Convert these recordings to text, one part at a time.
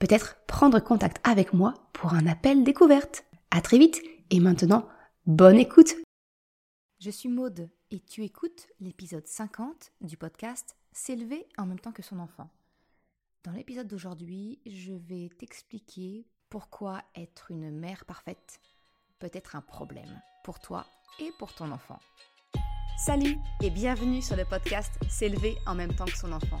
peut-être prendre contact avec moi pour un appel découverte. À très vite et maintenant, bonne écoute. Je suis Maude et tu écoutes l'épisode 50 du podcast S'élever en même temps que son enfant. Dans l'épisode d'aujourd'hui, je vais t'expliquer pourquoi être une mère parfaite peut être un problème pour toi et pour ton enfant. Salut et bienvenue sur le podcast S'élever en même temps que son enfant.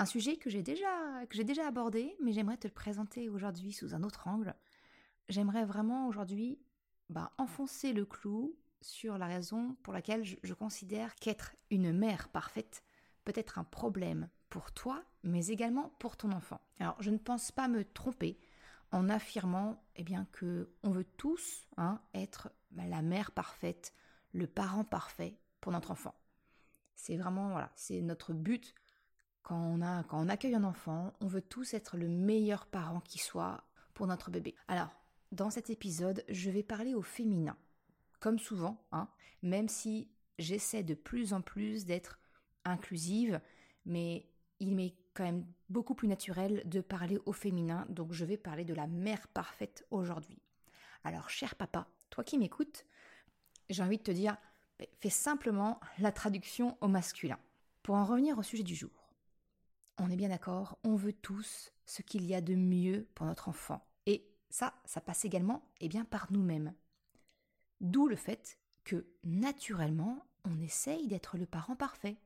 Un sujet que j'ai déjà, déjà abordé, mais j'aimerais te le présenter aujourd'hui sous un autre angle. J'aimerais vraiment aujourd'hui bah, enfoncer le clou sur la raison pour laquelle je considère qu'être une mère parfaite peut être un problème pour toi, mais également pour ton enfant. Alors, je ne pense pas me tromper en affirmant eh bien, que on veut tous hein, être la mère parfaite, le parent parfait pour notre enfant. C'est vraiment, voilà, c'est notre but quand on, accueille un enfant, on veut tous être le meilleur parent qui soit pour notre bébé. Alors, dans cet épisode, je vais parler au féminin. Comme souvent, hein, même si j'essaie de plus en plus d'être inclusive, mais il m'est quand même beaucoup plus naturel de parler au féminin, donc je vais parler de la mère parfaite aujourd'hui. Alors, cher papa, toi qui m'écoutes, j'ai envie de te dire, ben, fais simplement la traduction au masculin. Pour en revenir au sujet du jour, on est bien d'accord, on veut tous ce qu'il y a de mieux pour notre enfant. Et ça, ça passe également eh bien, par nous-mêmes. D'où le fait que, naturellement, on essaye d'être le parent parfait.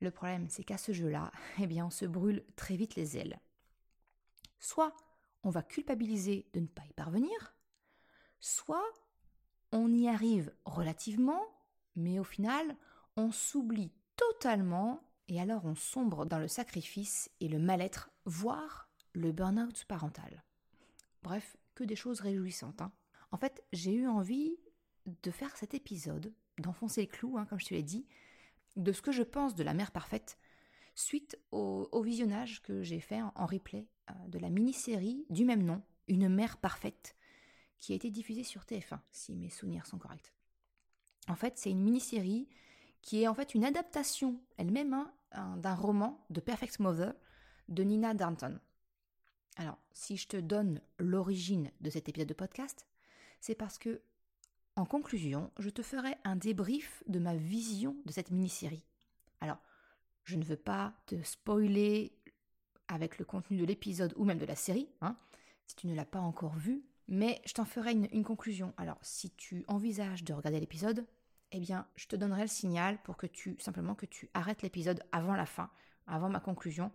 Le problème, c'est qu'à ce jeu-là, eh bien, on se brûle très vite les ailes. Soit on va culpabiliser de ne pas y parvenir, soit on y arrive relativement, mais au final, on s'oublie totalement et alors on sombre dans le sacrifice et le mal-être, voire le burn-out parental. Bref, que des choses réjouissantes. Hein. En fait, j'ai eu envie de faire cet épisode, d'enfoncer les clous, hein, comme je te l'ai dit, de ce que je pense de la mère parfaite suite au, visionnage que j'ai fait en, replay euh, de la mini-série du même nom, Une mère parfaite, qui a été diffusée sur TF1, si mes souvenirs sont corrects. En fait, c'est une mini-série qui est en fait une adaptation elle-même hein, d'un roman de Perfect Mother de Nina Darnton. Alors, si je te donne l'origine de cet épisode de podcast, c'est parce que en conclusion, je te ferai un débrief de ma vision de cette mini-série. Alors, je ne veux pas te spoiler avec le contenu de l'épisode ou même de la série, hein, si tu ne l'as pas encore vu, mais je t'en ferai une, conclusion. Alors, si tu envisages de regarder l'épisode, eh bien, je te donnerai le signal pour que tu, simplement que tu arrêtes l'épisode avant la fin, avant ma conclusion,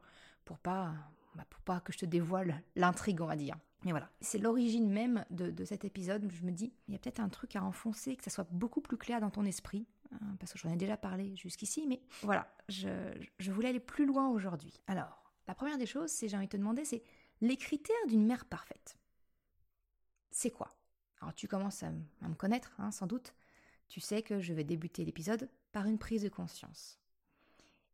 pour pas, bah, pour pas que je te dévoile l'intrigue, on va dire. Mais voilà, c'est l'origine même de, cet épisode. Je me dis, il y a peut-être un truc à enfoncer, que ça soit beaucoup plus clair dans ton esprit, hein, parce que j'en ai déjà parlé jusqu'ici, mais voilà, je, je voulais aller plus loin aujourd'hui. Alors, la première des choses, c'est, j'ai envie de te demander, c'est les critères d'une mère parfaite. C'est quoi? Alors, tu commences à, me connaître, hein, sans doute. Tu sais que je vais débuter l'épisode par une prise de conscience.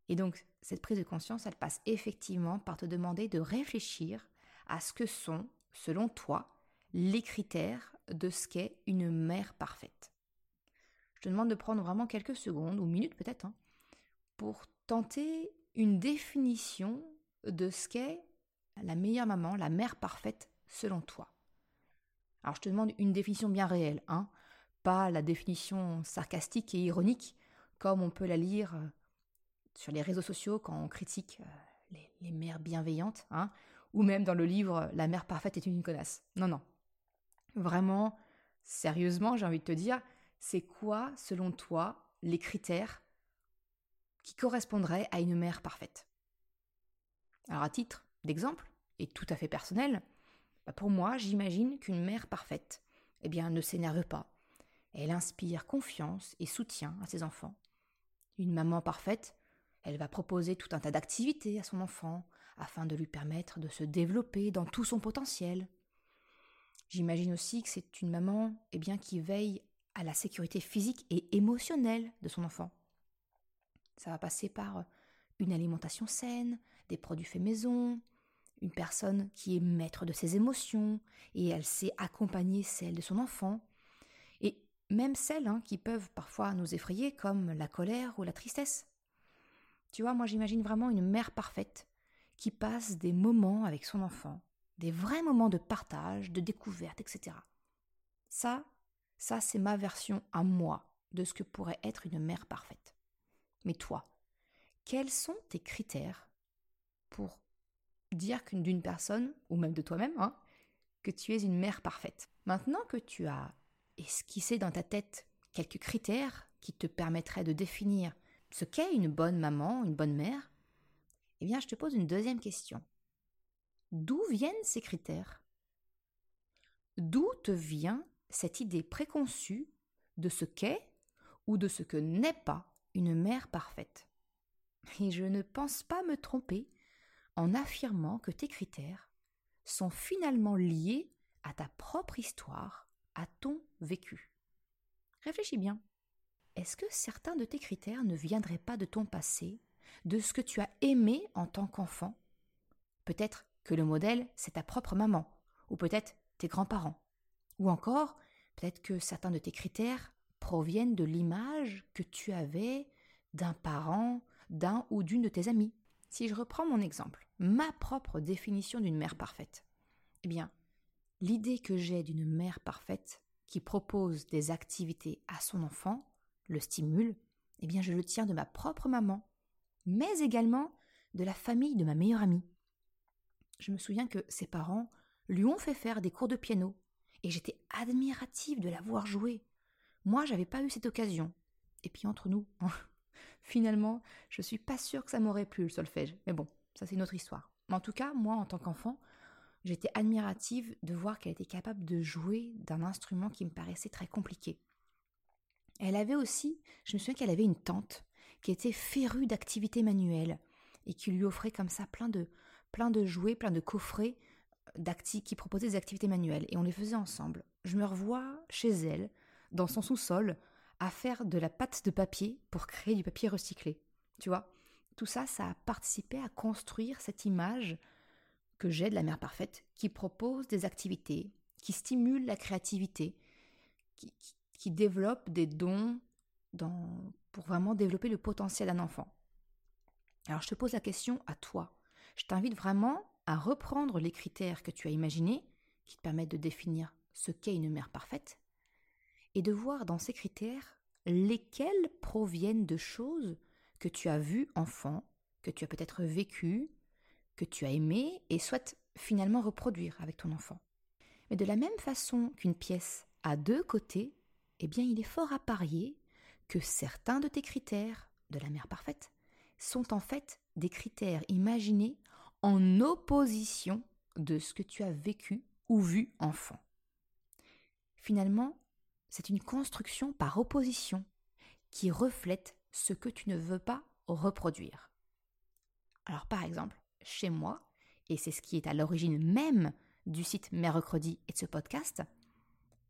Et donc, cette prise de conscience, elle passe effectivement par te demander de réfléchir à ce que sont selon toi, les critères de ce qu'est une mère parfaite. Je te demande de prendre vraiment quelques secondes, ou minutes peut-être, hein, pour tenter une définition de ce qu'est la meilleure maman, la mère parfaite selon toi. Alors je te demande une définition bien réelle, hein, pas la définition sarcastique et ironique comme on peut la lire euh, sur les réseaux sociaux quand on critique euh, les, mères bienveillantes, hein, ou même dans le livre La mère parfaite est une connasse. Non, non. Vraiment, sérieusement, j'ai envie de te dire, c'est quoi, selon toi, les critères qui correspondraient à une mère parfaite? Alors, à titre d'exemple, et tout à fait personnel, bah, pour moi, j'imagine qu'une mère parfaite, eh bien, ne s'énerve pas. Elle inspire confiance et soutien à ses enfants. Une maman parfaite, elle va proposer tout un tas d'activités à son enfant afin de lui permettre de se développer dans tout son potentiel. J'imagine aussi que c'est une maman eh bien, qui veille à la sécurité physique et émotionnelle de son enfant. Ça va passer par une alimentation saine, des produits faits maison, une personne qui est maître de ses émotions et elle sait accompagner celles de son enfant, même celles hein, qui peuvent parfois nous effrayer comme la colère ou la tristesse. Tu vois, moi j'imagine vraiment une mère parfaite qui passe des moments avec son enfant, des vrais moments de partage, de découverte, etc. Ça, ça c'est ma version à moi de ce que pourrait être une mère parfaite. Mais toi, quels sont tes critères pour dire d'une personne, ou même de toi-même, hein, que tu es une mère parfaite? Maintenant que tu as esquissé dans ta tête quelques critères qui te permettraient de définir ce qu'est une bonne maman, une bonne mère, eh bien je te pose une deuxième question. D'où viennent ces critères? D'où te vient cette idée préconçue de ce qu'est ou de ce que n'est pas une mère parfaite? Et je ne pense pas me tromper en affirmant que tes critères sont finalement liés à ta propre histoire, à ton vécu? Réfléchis bien. Est-ce que certains de tes critères ne viendraient pas de ton passé, de ce que tu as aimé en tant qu'enfant? Peut-être que le modèle, c'est ta propre maman, ou peut-être tes grands-parents. Ou encore, peut-être que certains de tes critères proviennent de l'image que tu avais d'un parent, d'un ou d'une de tes amis. Si je reprends mon exemple, ma propre définition d'une mère parfaite, eh bien, l'idée que j'ai d'une mère parfaite qui propose des activités à son enfant, le stimule, eh bien, je le tiens de ma propre maman, mais également de la famille de ma meilleure amie. Je me souviens que ses parents lui ont fait faire des cours de piano, et j'étais admirative de la voir jouer. Moi, j'avais pas eu cette occasion. Et puis entre nous, Finalement, je suis pas sûre que ça m'aurait plu le solfège. Mais bon, ça c'est une autre histoire. Mais en tout cas, moi, en tant qu'enfant, j'étais admirative de voir qu'elle était capable de jouer d'un instrument qui me paraissait très compliqué. Elle avait aussi, je me souviens qu'elle avait une tante qui était férue d'activités manuelles et qui lui offrait comme ça plein de, plein de jouets, plein de coffrets euh, qui proposaient des activités manuelles et on les faisait ensemble. Je me revois chez elle, dans son sous-sol, à faire de la pâte de papier pour créer du papier recyclé. Tu vois? Tout ça, ça a participé à construire cette image que j'ai de la mère parfaite qui propose des activités, qui stimule la créativité, qui, qui, développe des dons dans, pour vraiment développer le potentiel d'un enfant. Alors je te pose la question à toi. Je t'invite vraiment à reprendre les critères que tu as imaginés, qui te permettent de définir ce qu'est une mère parfaite, et de voir dans ces critères lesquels proviennent de choses que tu as vues enfant, que tu as peut-être vécues, que tu as aimées et souhaites finalement reproduire avec ton enfant. Mais de la même façon qu'une pièce a deux côtés, eh bien il est fort à parier que certains de tes critères de la mère parfaite sont en fait des critères imaginés en opposition de ce que tu as vécu ou vu enfant. Finalement, c'est une construction par opposition qui reflète ce que tu ne veux pas reproduire. Alors par exemple, chez moi, et c'est ce qui est à l'origine même du site Mercredi et de ce podcast,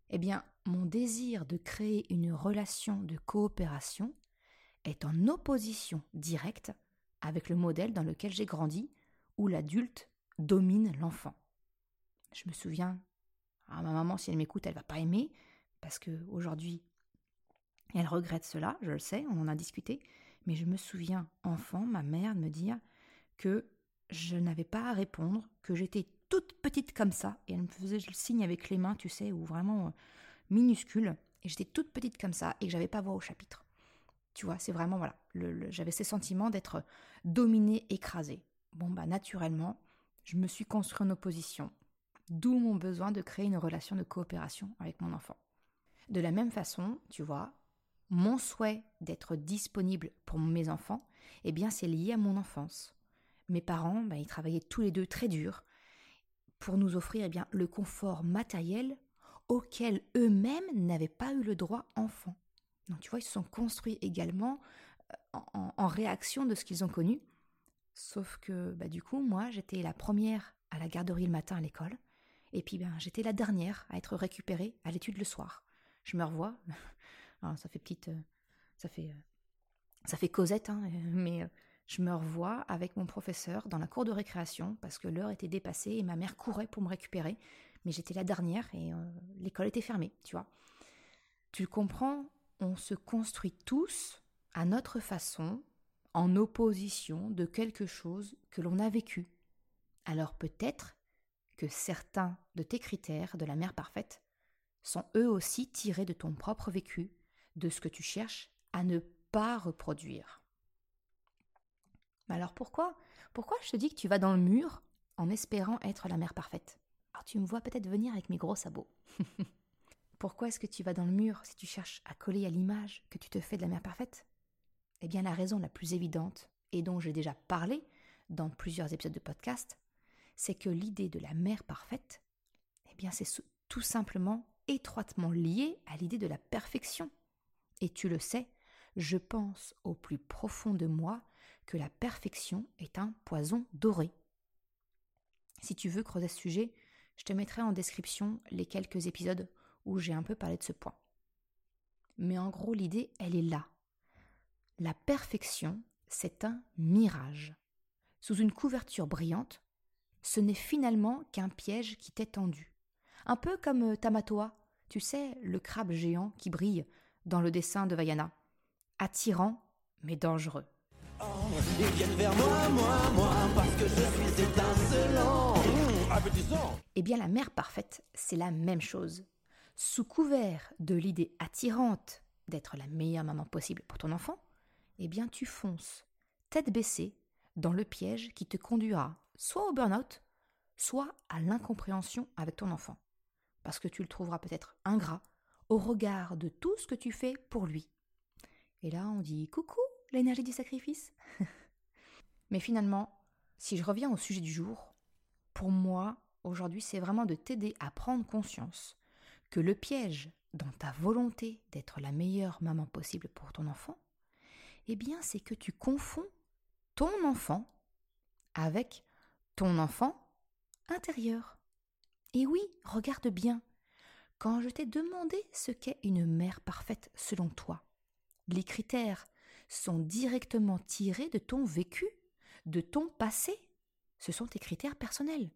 eh bien, mon désir de créer une relation de coopération est en opposition directe avec le modèle dans lequel j'ai grandi, où l'adulte domine l'enfant. Je me souviens, à ma maman, si elle m'écoute, elle va pas aimer, parce que aujourd'hui, elle regrette cela, je le sais, on en a discuté, mais je me souviens, enfant, ma mère me dire que je n'avais pas à répondre, que j'étais toute petite comme ça, et elle me faisait le signe avec les mains, tu sais, ou vraiment euh, minuscule, et j'étais toute petite comme ça, et que j'avais pas voix au chapitre. Tu vois, c'est vraiment, voilà, j'avais ces sentiments d'être dominée, écrasée. Bon, bah, naturellement, je me suis construit en opposition. D'où mon besoin de créer une relation de coopération avec mon enfant. De la même façon, tu vois, mon souhait d'être disponible pour mes enfants, eh bien c'est lié à mon enfance. Mes parents, ben, ils travaillaient tous les deux très dur pour nous offrir eh bien, le confort matériel auquel eux-mêmes n'avaient pas eu le droit enfant. Donc tu vois, ils se sont construits également euh, en, réaction de ce qu'ils ont connu. Sauf que bah, du coup, moi, j'étais la première à la garderie le matin à l'école. Et puis ben, j'étais la dernière à être récupérée à l'étude le soir. Je me revois. ça fait petite. Euh, ça fait. Euh, ça fait Cosette, hein, mais je me revois avec mon professeur dans la cour de récréation parce que l'heure était dépassée et ma mère courait pour me récupérer. Mais j'étais la dernière et l'école était fermée, tu vois. Tu comprends on se construit tous à notre façon en opposition de quelque chose que l'on a vécu. Alors peut-être que certains de tes critères de la mère parfaite sont eux aussi tirés de ton propre vécu, de ce que tu cherches à ne pas reproduire. Alors pourquoi? Pourquoi je te dis que tu vas dans le mur en espérant être la mère parfaite? Alors tu me vois peut-être venir avec mes gros sabots. Pourquoi est-ce que tu vas dans le mur si tu cherches à coller à l'image que tu te fais de la mère parfaite? Eh bien la raison la plus évidente, et dont j'ai déjà parlé dans plusieurs épisodes de podcast, c'est que l'idée de la mère parfaite, eh bien c'est tout simplement étroitement lié à l'idée de la perfection. Et tu le sais, je pense au plus profond de moi que la perfection est un poison doré. Si tu veux creuser ce sujet, je te mettrai en description les quelques épisodes où j'ai un peu parlé de ce point. Mais en gros, l'idée, elle est là. La perfection, c'est un mirage. Sous une couverture brillante, ce n'est finalement qu'un piège qui t'est tendu. Un peu comme euh, Tamatoa, tu sais, le crabe géant qui brille dans le dessin de Vaiana. Attirant, mais dangereux. Étincelant. Mmh, eh bien, la mère parfaite, c'est la même chose sous couvert de l'idée attirante d'être la meilleure maman possible pour ton enfant, eh bien tu fonces, tête baissée, dans le piège qui te conduira soit au burn-out, soit à l'incompréhension avec ton enfant. Parce que tu le trouveras peut-être ingrat au regard de tout ce que tu fais pour lui. Et là, on dit coucou, l'énergie du sacrifice? Mais finalement, si je reviens au sujet du jour, pour moi, aujourd'hui, c'est vraiment de t'aider à prendre conscience que le piège dans ta volonté d'être la meilleure maman possible pour ton enfant, eh bien c'est que tu confonds ton enfant avec ton enfant intérieur. Et oui, regarde bien. Quand je t'ai demandé ce qu'est une mère parfaite selon toi, les critères sont directement tirés de ton vécu, de ton passé. Ce sont tes critères personnels.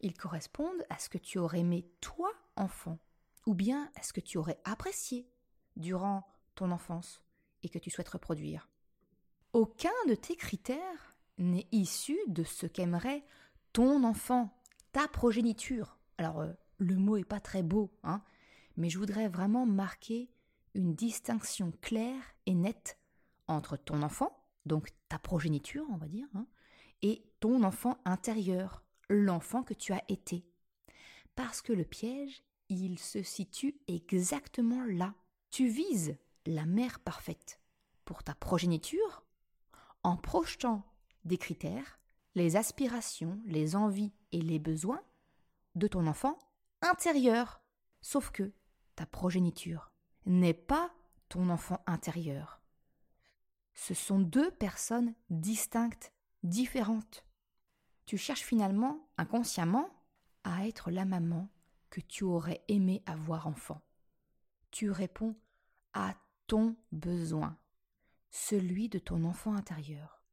Ils correspondent à ce que tu aurais aimé toi, enfant, ou bien est-ce que tu aurais apprécié durant ton enfance et que tu souhaites reproduire Aucun de tes critères n'est issu de ce qu'aimerait ton enfant, ta progéniture. Alors, euh, le mot est pas très beau, hein, mais je voudrais vraiment marquer une distinction claire et nette entre ton enfant, donc ta progéniture, on va dire, hein, et ton enfant intérieur, l'enfant que tu as été. Parce que le piège, il se situe exactement là. Tu vises la mère parfaite pour ta progéniture en projetant des critères, les aspirations, les envies et les besoins de ton enfant intérieur. Sauf que ta progéniture n'est pas ton enfant intérieur. Ce sont deux personnes distinctes, différentes. Tu cherches finalement, inconsciemment, à être la maman que tu aurais aimé avoir enfant. Tu réponds à ton besoin, celui de ton enfant intérieur,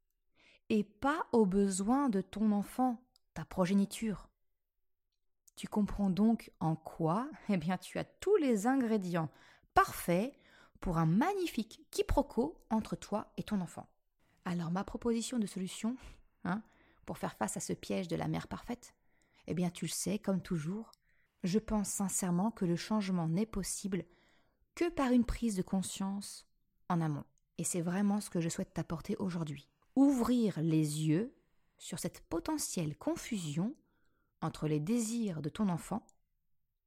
et pas aux besoins de ton enfant, ta progéniture. Tu comprends donc en quoi, eh bien, tu as tous les ingrédients parfaits pour un magnifique quiproquo entre toi et ton enfant. Alors ma proposition de solution, hein, pour faire face à ce piège de la mère parfaite, eh bien tu le sais, comme toujours, je pense sincèrement que le changement n'est possible que par une prise de conscience en amont. Et c'est vraiment ce que je souhaite t'apporter aujourd'hui. Ouvrir les yeux sur cette potentielle confusion entre les désirs de ton enfant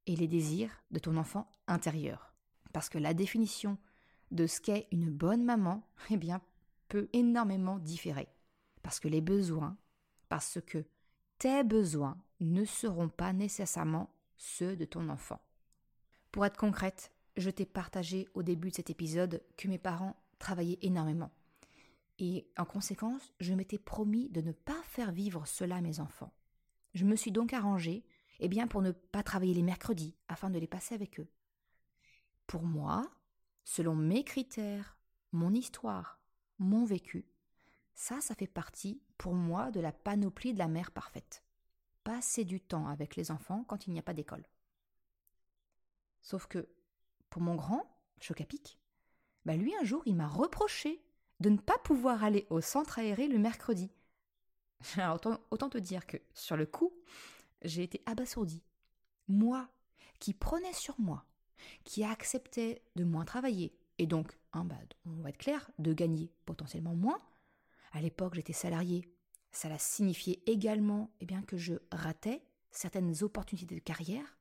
et les désirs de ton enfant intérieur. Parce que la définition de ce qu'est une bonne maman, eh bien, peut énormément différer. Parce que les besoins, parce que tes besoins ne seront pas nécessairement ceux de ton enfant. Pour être concrète, je t'ai partagé au début de cet épisode que mes parents travaillaient énormément. Et en conséquence, je m'étais promis de ne pas faire vivre cela à mes enfants. Je me suis donc arrangée eh bien, pour ne pas travailler les mercredis, afin de les passer avec eux. Pour moi, selon mes critères, mon histoire, mon vécu, ça, ça fait partie, pour moi, de la panoplie de la mère parfaite. Passer du temps avec les enfants quand il n'y a pas d'école. Sauf que, pour mon grand, Chocapic, bah lui un jour il m'a reproché de ne pas pouvoir aller au centre aéré le mercredi. Autant, autant te dire que, sur le coup, j'ai été abasourdie. Moi, qui prenais sur moi, qui acceptais de moins travailler, et donc, hein, bah, on va être clair, de gagner potentiellement moins. À l'époque, j'étais salarié. Cela signifiait également eh bien, que je ratais certaines opportunités de carrière,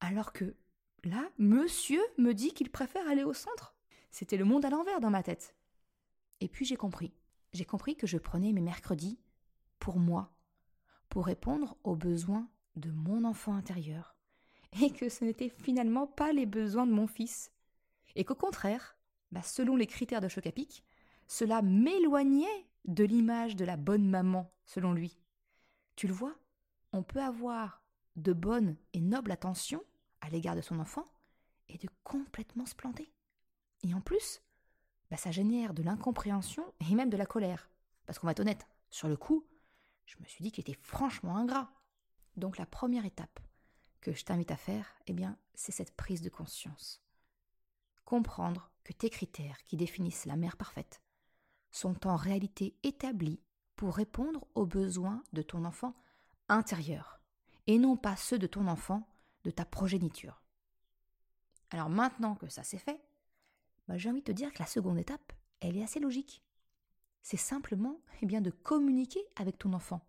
alors que là, monsieur me dit qu'il préfère aller au centre. C'était le monde à l'envers dans ma tête. Et puis j'ai compris. J'ai compris que je prenais mes mercredis pour moi, pour répondre aux besoins de mon enfant intérieur, et que ce n'était finalement pas les besoins de mon fils, et qu'au contraire, bah, selon les critères de Chocapic, cela m'éloignait de l'image de la bonne maman, selon lui. Tu le vois, on peut avoir de bonnes et nobles attentions à l'égard de son enfant, et de complètement se planter. Et en plus, bah, ça génère de l'incompréhension et même de la colère. Parce qu'on va être honnête, sur le coup, je me suis dit qu'il était franchement ingrat. Donc la première étape que je t'invite à faire, eh bien, c'est cette prise de conscience. Comprendre que tes critères qui définissent la mère parfaite sont en réalité établis pour répondre aux besoins de ton enfant intérieur, et non pas ceux de ton enfant de ta progéniture. Alors maintenant que ça c'est fait, bah, j'ai envie de te dire que la seconde étape, elle est assez logique c'est simplement eh bien, de communiquer avec ton enfant.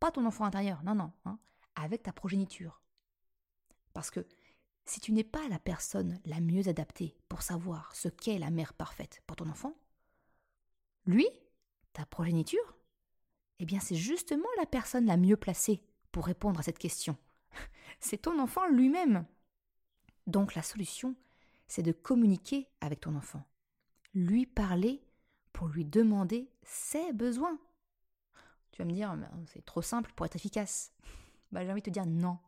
Pas ton enfant intérieur, non, non, hein, avec ta progéniture. Parce que si tu n'es pas la personne la mieux adaptée pour savoir ce qu'est la mère parfaite pour ton enfant, lui, ta progéniture, eh bien c'est justement la personne la mieux placée pour répondre à cette question. C'est ton enfant lui-même. Donc la solution, c'est de communiquer avec ton enfant, lui parler pour lui demander ses besoins. Tu vas me dire, c'est trop simple pour être efficace. Bah, j'ai envie de te dire non.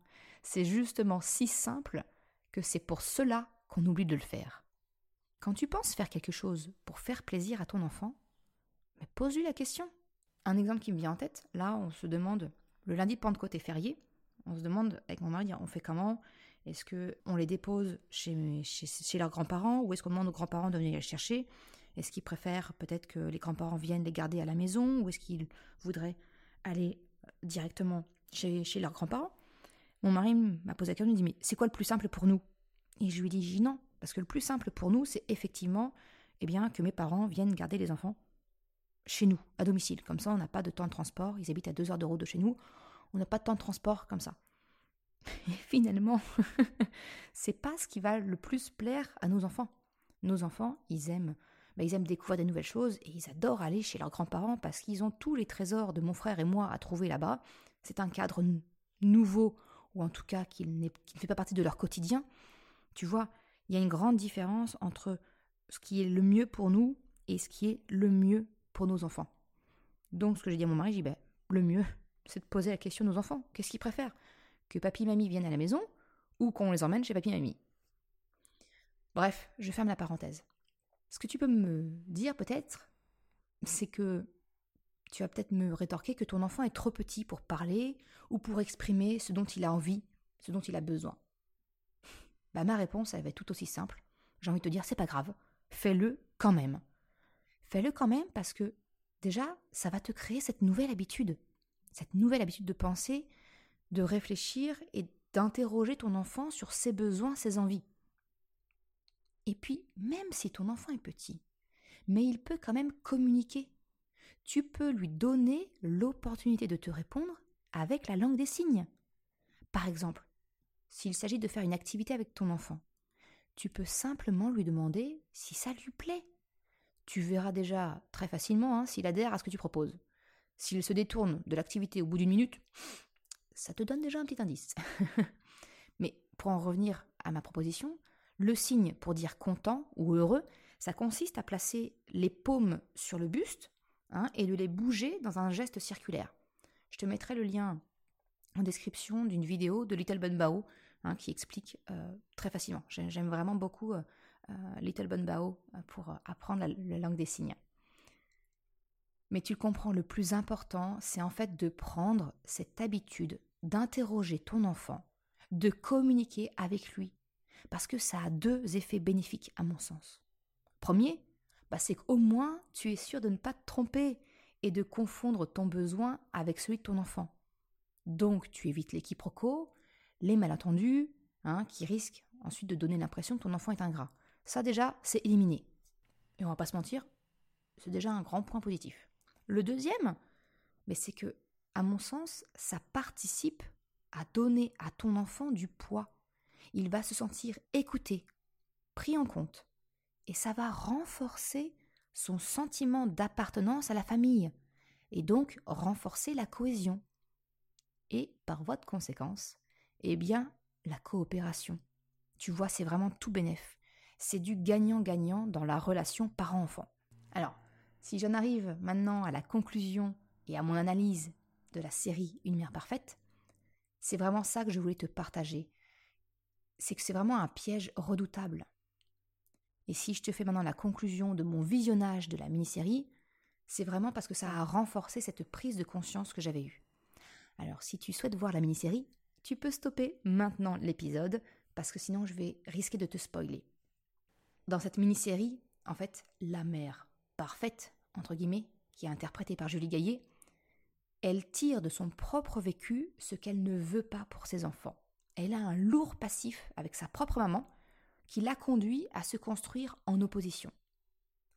C'est justement si simple que c'est pour cela qu'on oublie de le faire. Quand tu penses faire quelque chose pour faire plaisir à ton enfant, pose-lui la question. Un exemple qui me vient en tête, là, on se demande, le lundi de Pentecôte est férié, on se demande avec mon mari, on fait comment? Est-ce qu'on les dépose chez, leurs grands-parents ou est-ce qu'on demande aux grands-parents de venir les chercher? Est-ce qu'ils préfèrent peut-être que les grands-parents viennent les garder à la maison ou est-ce qu'ils voudraient aller directement chez, leurs grands-parents? Mon mari m'a posé la question, il me dit mais c'est quoi le plus simple pour nous? Et je lui dis non, parce que le plus simple pour nous c'est effectivement eh bien, que mes parents viennent garder les enfants chez nous, à domicile. Comme ça, on n'a pas de temps de transport. Ils habitent à deux heures de route de chez nous. On n'a pas de temps de transport comme ça. Et finalement, c'est pas ce qui va le plus plaire à nos enfants. Nos enfants, ils aiment bah, ils aiment découvrir des nouvelles choses et ils adorent aller chez leurs grands-parents parce qu'ils ont tous les trésors de mon frère et moi à trouver là-bas. C'est un cadre nouveau, ou en tout cas qui, ne fait pas partie de leur quotidien. Tu vois, il y a une grande différence entre ce qui est le mieux pour nous et ce qui est le mieux pour nos enfants. Donc, ce que j'ai dit à mon mari, j'ai dit, ben, le mieux, c'est de poser la question à nos enfants. Qu'est-ce qu'ils préfèrent? Que papy et mamie viennent à la maison ou qu'on les emmène chez papy et mamie? Bref, je ferme la parenthèse. Ce que tu peux me dire peut-être, c'est que tu vas peut-être me rétorquer que ton enfant est trop petit pour parler ou pour exprimer ce dont il a envie, ce dont il a besoin. Bah, ma réponse, elle va être tout aussi simple. J'ai envie de te dire, c'est pas grave, fais-le quand même. Fais-le quand même parce que déjà, ça va te créer cette nouvelle habitude, cette nouvelle habitude de penser, de réfléchir et d'interroger ton enfant sur ses besoins, ses envies. Et puis, même si ton enfant est petit, mais il peut quand même communiquer. Tu peux lui donner l'opportunité de te répondre avec la langue des signes. Par exemple, s'il s'agit de faire une activité avec ton enfant, tu peux simplement lui demander si ça lui plaît. Tu verras déjà très facilement hein, s'il adhère à ce que tu proposes. S'il se détourne de l'activité au bout d'une minute, ça te donne déjà un petit indice. Mais pour en revenir à ma proposition, le signe pour dire content ou heureux, ça consiste à placer les paumes sur le buste hein, et de les bouger dans un geste circulaire. Je te mettrai le lien en description d'une vidéo de Little Bun Bao hein, qui explique euh, très facilement. J'aime vraiment beaucoup euh, euh, Little Bun Bao pour apprendre la langue des signes. Mais tu comprends, le plus important, c'est en fait de prendre cette habitude d'interroger ton enfant, de communiquer avec lui, parce que ça a deux effets bénéfiques à mon sens. Premier, bah c'est qu'au moins tu es sûr de ne pas te tromper et de confondre ton besoin avec celui de ton enfant. Donc tu évites les quiproquos, les malentendus, hein, qui risquent ensuite de donner l'impression que ton enfant est ingrat. Ça déjà, c'est éliminé. Et on va pas se mentir, c'est déjà un grand point positif. Le deuxième, mais c'est que, à mon sens, ça participe à donner à ton enfant du poids. Il va se sentir écouté, pris en compte, et ça va renforcer son sentiment d'appartenance à la famille, et donc renforcer la cohésion. Et par voie de conséquence, eh bien, la coopération. Tu vois, c'est vraiment tout bénef. C'est du gagnant-gagnant dans la relation parent-enfant. Alors, si j'en arrive maintenant à la conclusion et à mon analyse de la série Une mère parfaite, c'est vraiment ça que je voulais te partager. C'est que c'est vraiment un piège redoutable. Et si je te fais maintenant la conclusion de mon visionnage de la mini-série, c'est vraiment parce que ça a renforcé cette prise de conscience que j'avais eue. Alors si tu souhaites voir la mini-série, tu peux stopper maintenant l'épisode, parce que sinon je vais risquer de te spoiler. Dans cette mini-série, en fait, la mère parfaite, entre guillemets, qui est interprétée par Julie Gaillet, elle tire de son propre vécu ce qu'elle ne veut pas pour ses enfants. Elle a un lourd passif avec sa propre maman qui l'a conduit à se construire en opposition.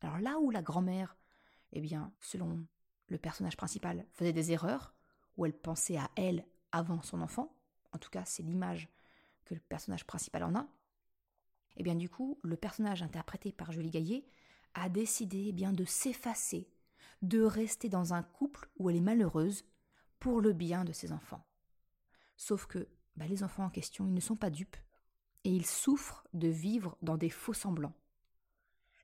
Alors là où la grand-mère, eh bien, selon le personnage principal, faisait des erreurs, où elle pensait à elle avant son enfant, en tout cas c'est l'image que le personnage principal en a, eh bien du coup, le personnage interprété par Julie Gaillet a décidé eh bien de s'effacer, de rester dans un couple où elle est malheureuse pour le bien de ses enfants. Sauf que bah, les enfants en question, ils ne sont pas dupes et ils souffrent de vivre dans des faux semblants.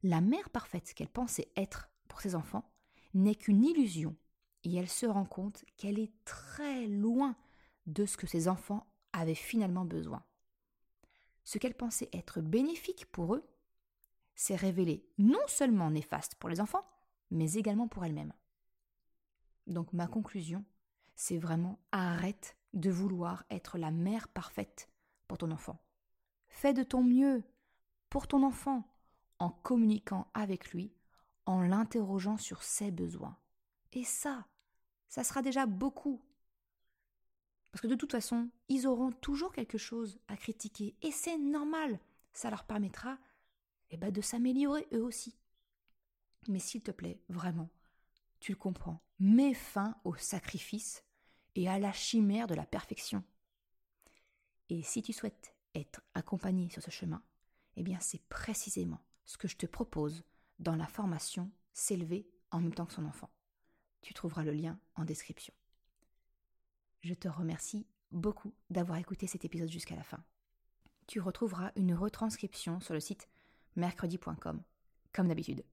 La mère parfaite qu'elle pensait être pour ses enfants n'est qu'une illusion et elle se rend compte qu'elle est très loin de ce que ses enfants avaient finalement besoin. Ce qu'elle pensait être bénéfique pour eux s'est révélé non seulement néfaste pour les enfants, mais également pour elle-même. Donc ma conclusion, c'est vraiment arrête de vouloir être la mère parfaite pour ton enfant. Fais de ton mieux pour ton enfant en communiquant avec lui, en l'interrogeant sur ses besoins. Et ça, ça sera déjà beaucoup. Parce que de toute façon, ils auront toujours quelque chose à critiquer, et c'est normal. Ça leur permettra eh ben, de s'améliorer eux aussi. Mais s'il te plaît, vraiment, tu le comprends, mets fin au sacrifice et à la chimère de la perfection. Et si tu souhaites être accompagné sur ce chemin, eh bien c'est précisément ce que je te propose dans la formation S'élever en même temps que son enfant. Tu trouveras le lien en description. Je te remercie beaucoup d'avoir écouté cet épisode jusqu'à la fin. Tu retrouveras une retranscription sur le site mercredi.com, comme d'habitude.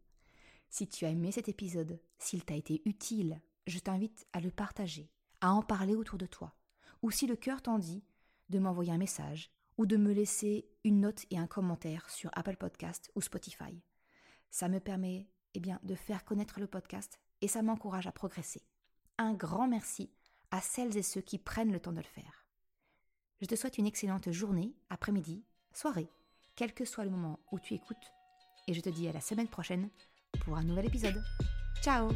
Si tu as aimé cet épisode, s'il t'a été utile, je t'invite à le partager, à en parler autour de toi, ou si le cœur t'en dit, de m'envoyer un message ou de me laisser une note et un commentaire sur Apple Podcast ou Spotify. Ça me permet eh bien, de faire connaître le podcast et ça m'encourage à progresser. Un grand merci à celles et ceux qui prennent le temps de le faire. Je te souhaite une excellente journée, après-midi, soirée, quel que soit le moment où tu écoutes, et je te dis à la semaine prochaine pour un nouvel épisode. Ciao